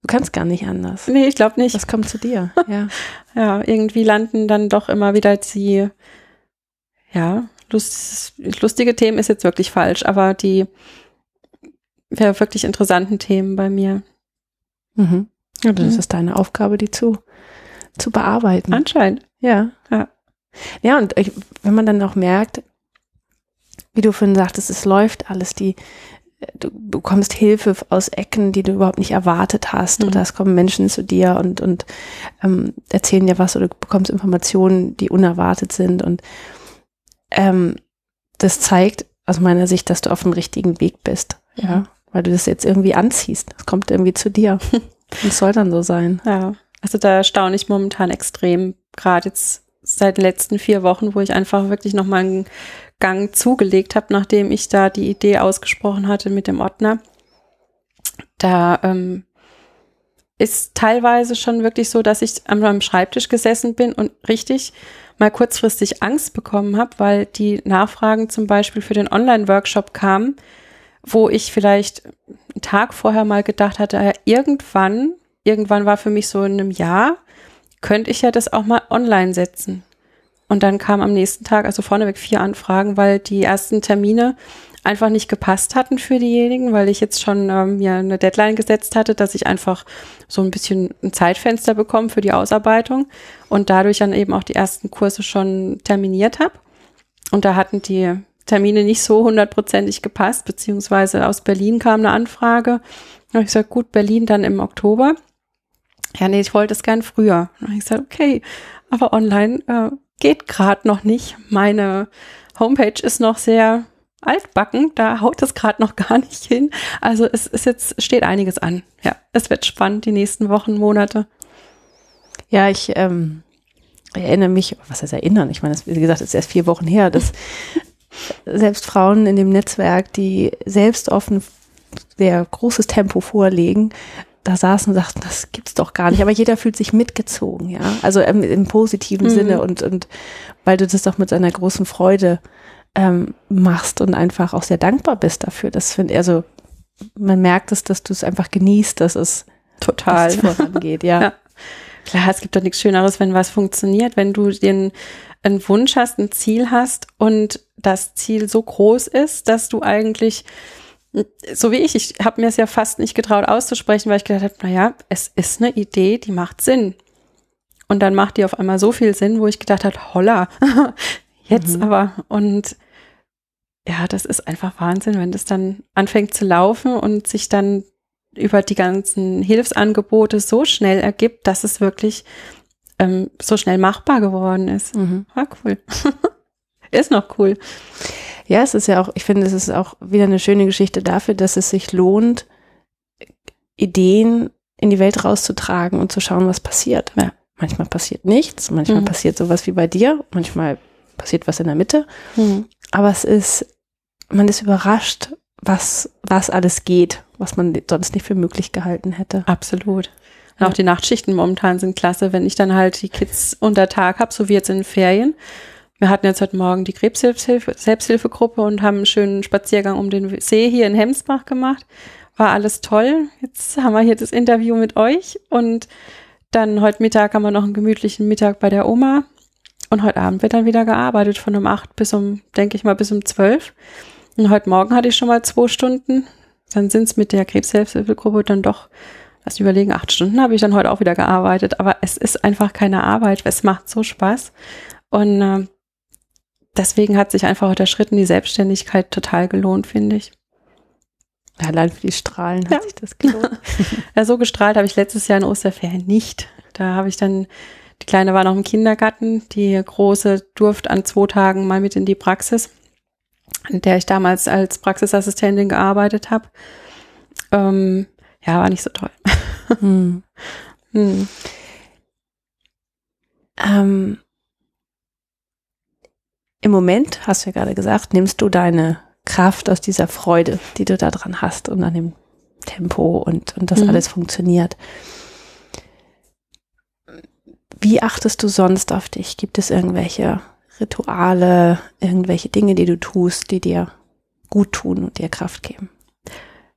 Du kannst gar nicht anders. Nee, ich glaube nicht. Das kommt zu dir. Ja. Ja, irgendwie landen dann doch immer wieder die, ja, lust, lustige Themen ist jetzt wirklich falsch, aber die ja, wirklich interessanten Themen bei mir. Mhm. Ja, das Mhm. ist deine Aufgabe, die zu, zu bearbeiten. Anscheinend. Ja. Ja. Ja, und ich, wenn man dann auch merkt, wie du vorhin sagtest, es läuft alles, die, du bekommst Hilfe aus Ecken, die du überhaupt nicht erwartet hast, Mhm. oder es kommen Menschen zu dir und, und ähm, erzählen dir was oder du bekommst Informationen, die unerwartet sind und ähm, das zeigt aus meiner Sicht, dass du auf dem richtigen Weg bist, ja, Mhm. weil du das jetzt irgendwie anziehst, es kommt irgendwie zu dir. Und es soll dann so sein. Ja, also da staune ich momentan extrem, gerade jetzt seit den letzten vier Wochen, wo ich einfach wirklich nochmal einen Gang zugelegt habe, nachdem ich da die Idee ausgesprochen hatte mit dem Ordner. Da ähm, ist teilweise schon wirklich so, dass ich an meinem Schreibtisch gesessen bin und richtig mal kurzfristig Angst bekommen habe, weil die Nachfragen zum Beispiel für den Online-Workshop kamen, wo ich vielleicht einen Tag vorher mal gedacht hatte, irgendwann, irgendwann war für mich so in einem Jahr, könnte ich ja das auch mal online setzen. Und dann kam am nächsten Tag, also vorneweg vier Anfragen, weil die ersten Termine einfach nicht gepasst hatten für diejenigen, weil ich jetzt schon ähm, mir eine Deadline gesetzt hatte, dass ich einfach so ein bisschen ein Zeitfenster bekomme für die Ausarbeitung und dadurch dann eben auch die ersten Kurse schon terminiert habe. Und da hatten die Termine nicht so hundertprozentig gepasst, beziehungsweise aus Berlin kam eine Anfrage. Habe ich gesagt, gut, Berlin dann im Oktober. Ja, nee, ich wollte es gern früher. Habe ich gesagt, okay, aber online äh, geht gerade noch nicht. Meine Homepage ist noch sehr altbacken, da haut es gerade noch gar nicht hin. Also es ist jetzt, steht einiges an. Ja, es wird spannend die nächsten Wochen, Monate. Ja, ich ähm, erinnere mich, was heißt erinnern? Ich meine, das, wie gesagt, ist erst vier Wochen her, dass selbst Frauen in dem Netzwerk, die selbst offen sehr großes Tempo vorlegen, da saßen und sagten, das gibt's doch gar nicht. Aber jeder fühlt sich mitgezogen, ja. Also im, im positiven mhm. Sinne und, und weil du das doch mit einer großen Freude ähm, machst und einfach auch sehr dankbar bist dafür. Das finde ich, also man merkt es, dass du es einfach genießt, dass es total vorangeht, ja. ja. Klar, es gibt doch nichts Schöneres, wenn was funktioniert, wenn du den einen Wunsch hast, ein Ziel hast und das Ziel so groß ist, dass du eigentlich so wie ich, ich habe mir es ja fast nicht getraut auszusprechen, weil ich gedacht habe, naja, es ist eine Idee, die macht Sinn. Und dann macht die auf einmal so viel Sinn, wo ich gedacht habe, holla, jetzt mhm. aber. Und ja, das ist einfach Wahnsinn, wenn das dann anfängt zu laufen und sich dann über die ganzen Hilfsangebote so schnell ergibt, dass es wirklich ähm, so schnell machbar geworden ist. Mhm. War cool. ist noch cool. Ja, es ist ja auch, ich finde, es ist auch wieder eine schöne Geschichte dafür, dass es sich lohnt, Ideen in die Welt rauszutragen und zu schauen, was passiert. Ja. Manchmal passiert nichts, manchmal mhm. passiert sowas wie bei dir, manchmal passiert was in der Mitte. Mhm. Aber es ist, man ist überrascht, was, was alles geht, was man sonst nicht für möglich gehalten hätte. Absolut. Und auch die Nachtschichten momentan sind klasse, wenn ich dann halt die Kids unter Tag habe, so wie jetzt in den Ferien. Wir hatten jetzt heute Morgen die Krebshilfegruppe und haben einen schönen Spaziergang um den See hier in Hemsbach gemacht. War alles toll. Jetzt haben wir hier das Interview mit euch und dann heute Mittag haben wir noch einen gemütlichen Mittag bei der Oma. Und heute Abend wird dann wieder gearbeitet von um acht bis um, denke ich mal, bis um zwölf. Und heute Morgen hatte ich schon mal zwei Stunden. Dann sind es mit der Krebshilfegruppe dann doch, lass überlegen, acht Stunden habe ich dann heute auch wieder gearbeitet. Aber es ist einfach keine Arbeit. Es macht so Spaß. Und äh, deswegen hat sich einfach der Schritt in die Selbstständigkeit total gelohnt, finde ich. Ja, allein für die Strahlen hat ja. sich das gelohnt. ja, so gestrahlt habe ich letztes Jahr in Osterferien nicht. Da habe ich dann, die Kleine war noch im Kindergarten, die Große durfte an zwei Tagen mal mit in die Praxis in der ich damals als Praxisassistentin gearbeitet habe. Ähm, ja, war nicht so toll. Hm. hm. Ähm, Im Moment, hast du ja gerade gesagt, nimmst du deine Kraft aus dieser Freude, die du da dran hast und an dem Tempo und, und das mhm. alles funktioniert. Wie achtest du sonst auf dich? Gibt es irgendwelche Rituale, irgendwelche Dinge, die du tust, die dir gut tun und dir Kraft geben?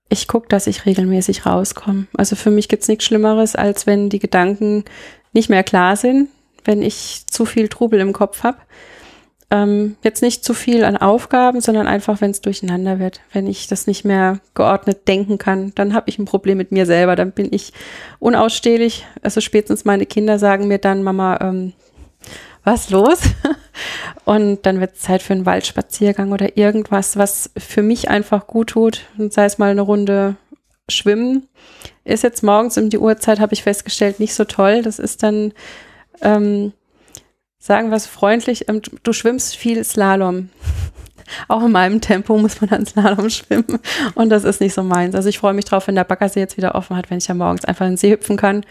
Ich gucke, dass ich regelmäßig rauskomme. Also für mich gibt's nichts Schlimmeres, als wenn die Gedanken nicht mehr klar sind, wenn ich zu viel Trubel im Kopf habe. Ähm, jetzt nicht zu viel an Aufgaben, sondern einfach, wenn es durcheinander wird. Wenn ich das nicht mehr geordnet denken kann, dann habe ich ein Problem mit mir selber. Dann bin ich unausstehlich. Also spätestens meine Kinder sagen mir dann, Mama, ähm, was los? Und dann wird es Zeit für einen Waldspaziergang oder irgendwas, was für mich einfach gut tut. Und sei es mal eine Runde schwimmen. Ist jetzt morgens um die Uhrzeit, habe ich festgestellt, nicht so toll. Das ist dann, ähm, sagen wir es freundlich, ähm, du schwimmst viel Slalom. Auch in meinem Tempo muss man dann Slalom schwimmen. Und das ist nicht so meins. Also ich freue mich drauf, wenn der Baggersee jetzt wieder offen hat, wenn ich ja morgens einfach in den See hüpfen kann,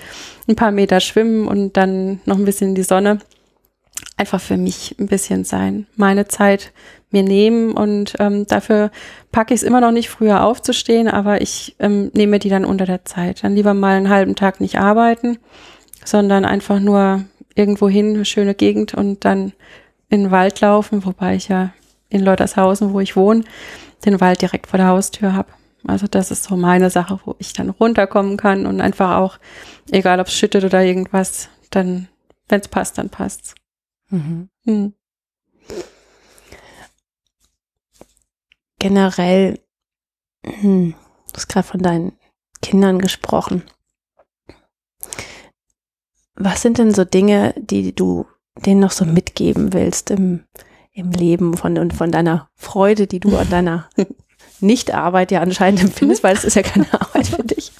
ein paar Meter schwimmen und dann noch ein bisschen in die Sonne einfach für mich ein bisschen sein, meine Zeit mir nehmen und ähm, dafür packe ich es immer noch nicht früher aufzustehen, aber ich ähm, nehme die dann unter der Zeit. Dann lieber mal einen halben Tag nicht arbeiten, sondern einfach nur irgendwo hin, eine schöne Gegend und dann in den Wald laufen, wobei ich ja in Leutershausen, wo ich wohne, den Wald direkt vor der Haustür habe. Also das ist so meine Sache, wo ich dann runterkommen kann und einfach auch, egal ob es schüttet oder irgendwas, dann, wenn es passt, dann passt's. Mhm. Mhm. Generell, hm, du hast gerade von deinen Kindern gesprochen. Was sind denn so Dinge, die du denen noch so mitgeben willst im, im Leben von, und von deiner Freude, die du an deiner Nichtarbeit ja anscheinend empfindest, weil es ist ja keine Arbeit für dich.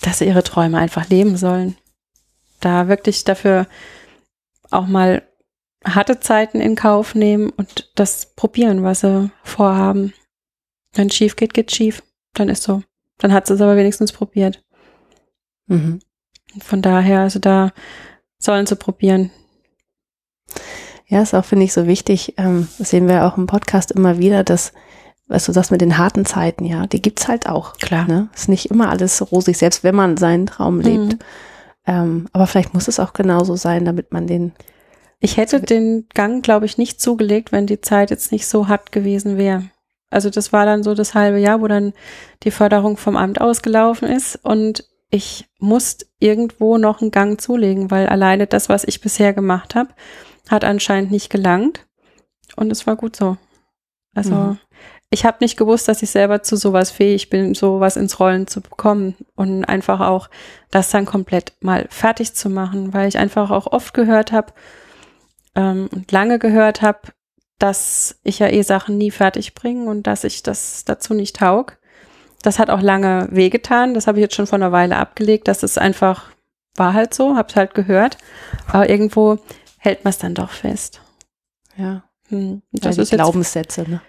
Dass sie ihre Träume einfach leben sollen. Da wirklich dafür auch mal harte Zeiten in Kauf nehmen und das probieren, was sie vorhaben. Wenn es schief geht, geht schief. Dann ist so. Dann hat sie es aber wenigstens probiert. Mhm. Von daher, also da sollen sie probieren. Ja, ist auch, finde ich, so wichtig. Ähm, das sehen wir auch im Podcast immer wieder, dass, was du sagst mit den harten Zeiten, ja, die gibt's halt auch. Klar. Ne? Ist nicht immer alles rosig, selbst wenn man seinen Traum lebt. Mhm. Ähm, aber vielleicht muss es auch genauso sein, damit man den. Ich hätte den Gang, glaube ich, nicht zugelegt, wenn die Zeit jetzt nicht so hart gewesen wäre. Also das war dann so das halbe Jahr, wo dann die Förderung vom Amt ausgelaufen ist und ich musste irgendwo noch einen Gang zulegen, weil alleine das, was ich bisher gemacht habe, hat anscheinend nicht gelangt. Und es war gut so. Also mhm. Ich habe nicht gewusst, dass ich selber zu sowas fähig bin, sowas ins Rollen zu bekommen und einfach auch das dann komplett mal fertig zu machen, weil ich einfach auch oft gehört habe ähm, und lange gehört habe, dass ich ja eh Sachen nie fertig bringe und dass ich das dazu nicht taug. Das hat auch lange wehgetan. Das habe ich jetzt schon vor einer Weile abgelegt. Das ist einfach, war halt so, hab's halt gehört. Aber irgendwo hält man es dann doch fest. Ja. Hm. Das ja, ist Glaubenssätze, ne?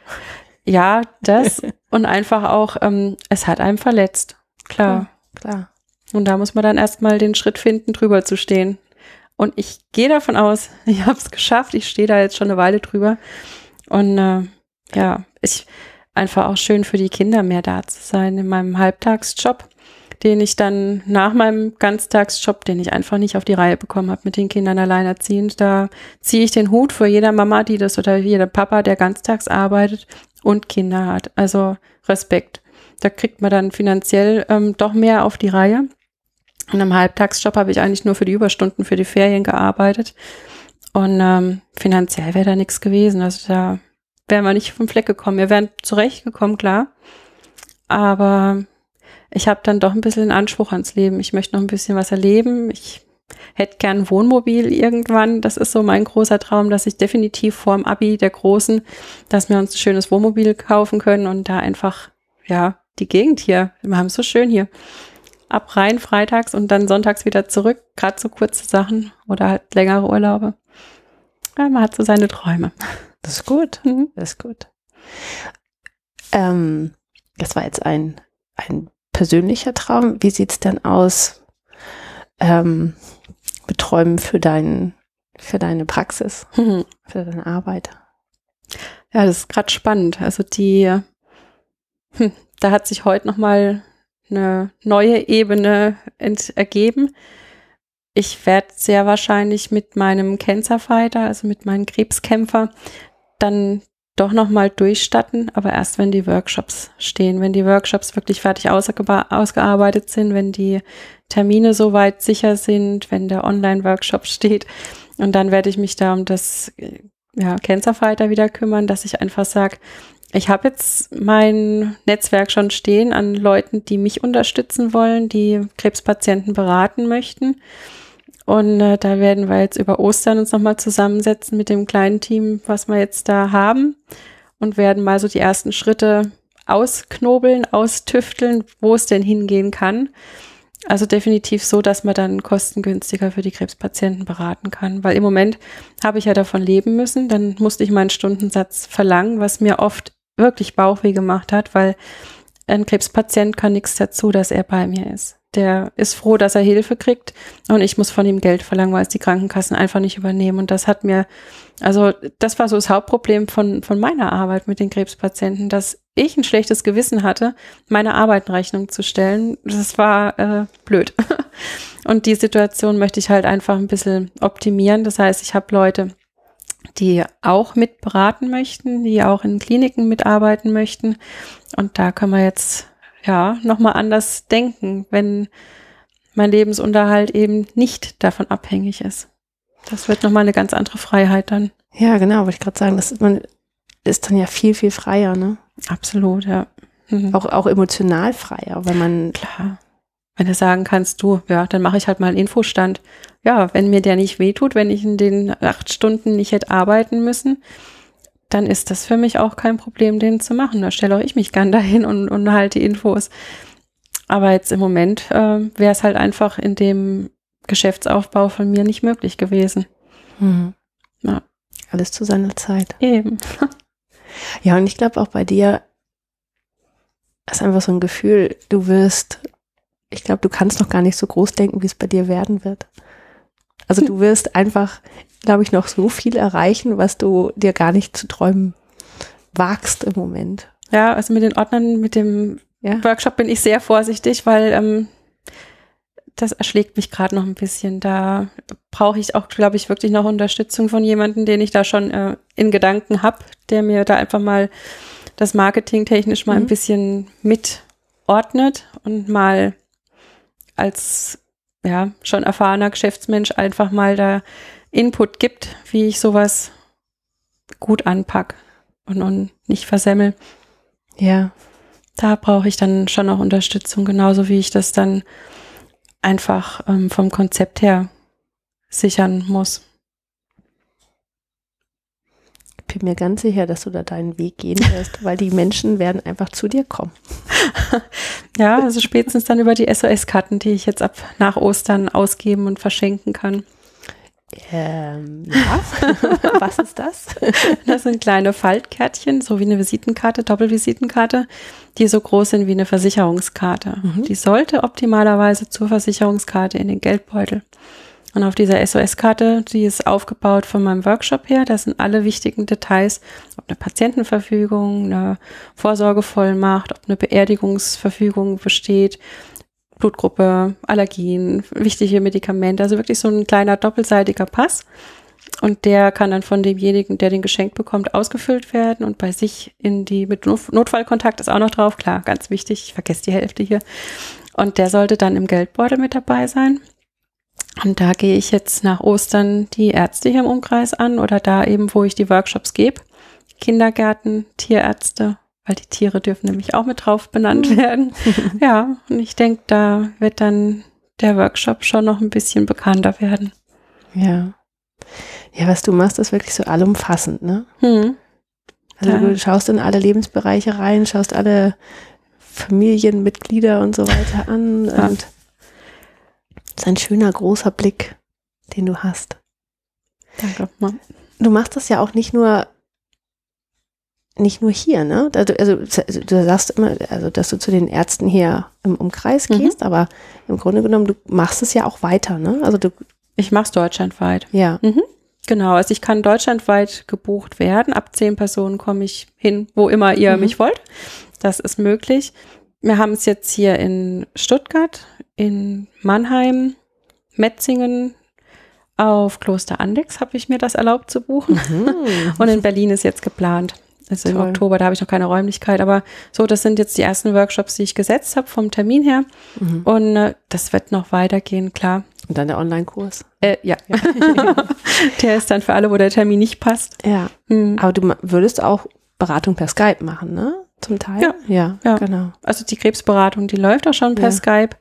Ja, das und einfach auch, ähm, es hat einem verletzt. Klar. Ja, klar. Und da muss man dann erstmal den Schritt finden, drüber zu stehen. Und ich gehe davon aus, ich habe es geschafft. Ich stehe da jetzt schon eine Weile drüber. Und äh, ja, ich einfach auch schön für die Kinder mehr da zu sein in meinem Halbtagsjob, den ich dann nach meinem Ganztagsjob, den ich einfach nicht auf die Reihe bekommen habe mit den Kindern alleinerziehend, da ziehe ich den Hut vor jeder Mama, die das oder jeder Papa, der ganztags arbeitet und Kinder hat. Also Respekt. Da kriegt man dann finanziell ähm, doch mehr auf die Reihe. Und im Halbtagsjob habe ich eigentlich nur für die Überstunden, für die Ferien gearbeitet. Und ähm, finanziell wäre da nichts gewesen. Also da wären wir nicht vom Fleck gekommen. Wir wären zurechtgekommen, klar. Aber ich habe dann doch ein bisschen Anspruch ans Leben. Ich möchte noch ein bisschen was erleben. Ich hätte gern ein Wohnmobil irgendwann. Das ist so mein großer Traum, dass ich definitiv vorm Abi der Großen, dass wir uns ein schönes Wohnmobil kaufen können und da einfach, ja, die Gegend hier. Wir haben es so schön hier. Ab rein freitags und dann sonntags wieder zurück. Gerade so kurze Sachen oder halt längere Urlaube. Ja, man hat so seine Träume. Das ist gut. Mhm. Das ist gut. Ähm, das war jetzt ein, ein persönlicher Traum. Wie sieht's denn aus? Ähm, beträumen für deinen, für deine Praxis, mhm. für deine Arbeit. Ja, das ist gerade spannend. Also die, hm, da hat sich heute noch mal eine neue Ebene ergeben. Ich werde sehr wahrscheinlich mit meinem Cancer Fighter, also mit meinem Krebskämpfer, dann doch nochmal durchstatten, aber erst wenn die Workshops stehen, wenn die Workshops wirklich fertig ausgearbeitet sind, wenn die Termine soweit sicher sind, wenn der Online-Workshop steht. Und dann werde ich mich da um das ja, Cancer Fighter wieder kümmern, dass ich einfach sage, ich habe jetzt mein Netzwerk schon stehen an Leuten, die mich unterstützen wollen, die Krebspatienten beraten möchten. Und äh, da werden wir jetzt über Ostern uns nochmal zusammensetzen mit dem kleinen Team, was wir jetzt da haben und werden mal so die ersten Schritte ausknobeln, austüfteln, wo es denn hingehen kann. Also definitiv so, dass man dann kostengünstiger für die Krebspatienten beraten kann. Weil im Moment habe ich ja davon leben müssen. Dann musste ich meinen Stundensatz verlangen, was mir oft wirklich Bauchweh gemacht hat, weil ein Krebspatient kann nichts dazu, dass er bei mir ist der ist froh, dass er Hilfe kriegt und ich muss von ihm Geld verlangen, weil es die Krankenkassen einfach nicht übernehmen. Und das hat mir, also das war so das Hauptproblem von, von meiner Arbeit mit den Krebspatienten, dass ich ein schlechtes Gewissen hatte, meine Arbeit in Rechnung zu stellen. Das war äh, blöd. Und die Situation möchte ich halt einfach ein bisschen optimieren. Das heißt, ich habe Leute, die auch mitberaten möchten, die auch in Kliniken mitarbeiten möchten. Und da können wir jetzt ja, nochmal anders denken, wenn mein Lebensunterhalt eben nicht davon abhängig ist. Das wird nochmal eine ganz andere Freiheit dann. Ja, genau, wollte ich gerade sagen, das ist, man ist dann ja viel, viel freier, ne? Absolut, ja. Mhm. Auch, auch emotional freier, weil man Klar. Wenn du sagen kannst, du, ja, dann mache ich halt mal einen Infostand. Ja, wenn mir der nicht wehtut, wenn ich in den acht Stunden nicht hätte arbeiten müssen, dann ist das für mich auch kein Problem, den zu machen. Da stelle auch ich mich gern dahin und, und halte Infos. Aber jetzt im Moment äh, wäre es halt einfach in dem Geschäftsaufbau von mir nicht möglich gewesen. Mhm. Ja. Alles zu seiner Zeit. Eben. Ja, und ich glaube auch bei dir ist einfach so ein Gefühl, du wirst, ich glaube, du kannst noch gar nicht so groß denken, wie es bei dir werden wird. Also du wirst einfach, glaube ich, noch so viel erreichen, was du dir gar nicht zu träumen wagst im Moment. Ja, also mit den Ordnern, mit dem Ja. Workshop bin ich sehr vorsichtig, weil ähm, das erschlägt mich gerade noch ein bisschen. Da brauche ich auch, glaube ich, wirklich noch Unterstützung von jemandem, den ich da schon äh, in Gedanken habe, der mir da einfach mal das Marketing technisch mal ein Mhm. bisschen mitordnet und mal als ja schon erfahrener Geschäftsmensch einfach mal da Input gibt, wie ich sowas gut anpack und, und nicht versemmel Ja. da brauche ich dann schon noch Unterstützung, genauso wie ich das dann einfach ähm, vom Konzept her sichern muss. Ich bin mir ganz sicher, dass du da deinen Weg gehen wirst, weil die Menschen werden einfach zu dir kommen. Ja, also spätestens dann über die SOS-Karten, die ich jetzt ab nach Ostern ausgeben und verschenken kann. Ähm, ja. Was ist das? Das sind kleine Faltkärtchen, so wie eine Visitenkarte, Doppelvisitenkarte, die so groß sind wie eine Versicherungskarte. Mhm. Die sollte optimalerweise zur Versicherungskarte in den Geldbeutel. Und auf dieser SOS-Karte, die ist aufgebaut von meinem Workshop her, da sind alle wichtigen Details, ob eine Patientenverfügung, eine Vorsorgevollmacht, ob eine Beerdigungsverfügung besteht, Blutgruppe, Allergien, wichtige Medikamente, also wirklich so ein kleiner doppelseitiger Pass. Und der kann dann von demjenigen, der den geschenkt bekommt, ausgefüllt werden und bei sich in die, mit Not- Notfallkontakt ist auch noch drauf, klar, ganz wichtig, ich vergesse die Hälfte hier. Und der sollte dann im Geldbeutel mit dabei sein. Und da gehe ich jetzt nach Ostern die Ärzte hier im Umkreis an oder da eben, wo ich die Workshops gebe. Kindergärten, Tierärzte, weil die Tiere dürfen nämlich auch mit drauf benannt werden. ja, und ich denke, da wird dann der Workshop schon noch ein bisschen bekannter werden. Ja. Ja, was du machst, ist wirklich so allumfassend, ne? Hm. Also Ja. du schaust in alle Lebensbereiche rein, schaust alle Familienmitglieder und so weiter an Ja. und es ist ein schöner großer Blick, den du hast. Danke. Ja. Du machst das ja auch nicht nur nicht nur hier, ne? Also, also du sagst immer, also dass du zu den Ärzten hier im Umkreis Mhm. gehst, aber im Grunde genommen, du machst es ja auch weiter, ne? Also du, Ich mache es deutschlandweit. ja. Genau, also ich kann deutschlandweit gebucht werden. Ab zehn Personen komme ich hin, wo immer ihr Mhm. mich wollt. Das ist möglich. Wir haben es jetzt hier in Stuttgart, in Mannheim, Metzingen, auf Kloster Andex habe ich mir das erlaubt zu buchen. Mhm. Und in Berlin ist jetzt geplant. Also im Toll. Oktober, da habe ich noch keine Räumlichkeit. Aber so, das sind jetzt die ersten Workshops, die ich gesetzt habe vom Termin her. Mhm. Und äh, das wird noch weitergehen, klar. Und dann der Online-Kurs. Äh, ja. der ist dann für alle, wo der Termin nicht passt. Ja. Hm. Aber du würdest auch Beratung per Skype machen, ne? Zum Teil? Ja. Ja, Ja. genau. Also die Krebsberatung, die läuft auch schon per Ja. Skype.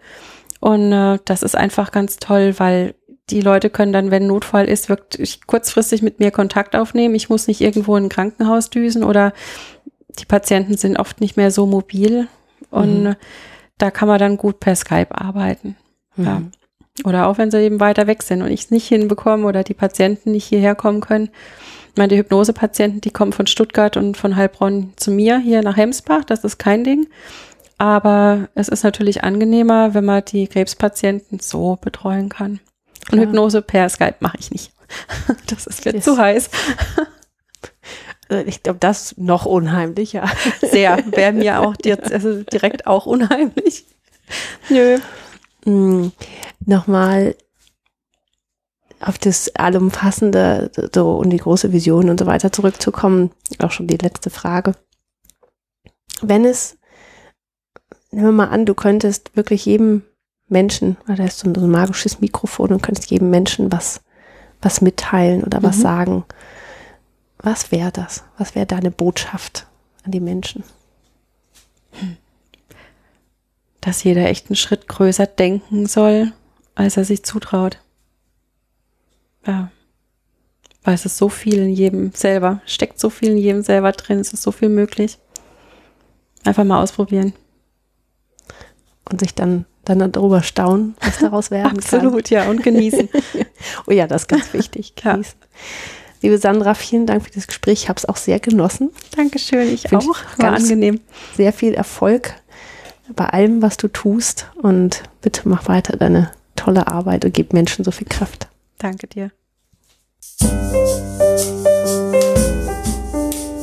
Und äh, das ist einfach ganz toll, weil die Leute können dann, wenn Notfall ist, wirklich kurzfristig mit mir Kontakt aufnehmen. Ich muss nicht irgendwo in ein Krankenhaus düsen oder die Patienten sind oft nicht mehr so mobil. Und Mhm. da kann man dann gut per Skype arbeiten. Ja. Mhm. Oder auch wenn sie eben weiter weg sind und ich es nicht hinbekomme oder die Patienten nicht hierher kommen können. Ich meine, die Hypnosepatienten, die kommen von Stuttgart und von Heilbronn zu mir hier nach Hemsbach, das ist kein Ding. Aber es ist natürlich angenehmer, wenn man die Krebspatienten so betreuen kann. Und Klar. Hypnose per Skype mache ich nicht. Das ist mir Yes. zu heiß. Äh, Ich glaube, das ist noch unheimlicher. Sehr. Wäre mir auch jetzt, also direkt auch unheimlich. Nö. Mm, Nochmal auf das Allumfassende so, und die große Vision und so weiter zurückzukommen. Auch schon die letzte Frage. Wenn es, nehmen wir mal an, du könntest wirklich jedem Menschen, weil da ist so ein, so ein magisches Mikrofon und könntest jedem Menschen was, was mitteilen oder was Mhm. sagen. Was wäre das? Was wäre deine Botschaft an die Menschen? dass jeder echt einen Schritt größer denken soll, als er sich zutraut. Ja. Weil es ist so viel in jedem selber, steckt so viel in jedem selber drin, es ist so viel möglich. Einfach mal ausprobieren. Und sich dann, dann darüber staunen, was daraus werden Absolut, kann. Absolut, ja, und genießen. oh ja, das ist ganz wichtig, genießen. Ja. Liebe Sandra, vielen Dank für das Gespräch. Ich habe es auch sehr genossen. Dankeschön, ich Find auch. War angenehm. Sehr viel Erfolg bei allem, was du tust. Und bitte mach weiter deine tolle Arbeit und gib Menschen so viel Kraft. Danke dir.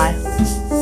Bye.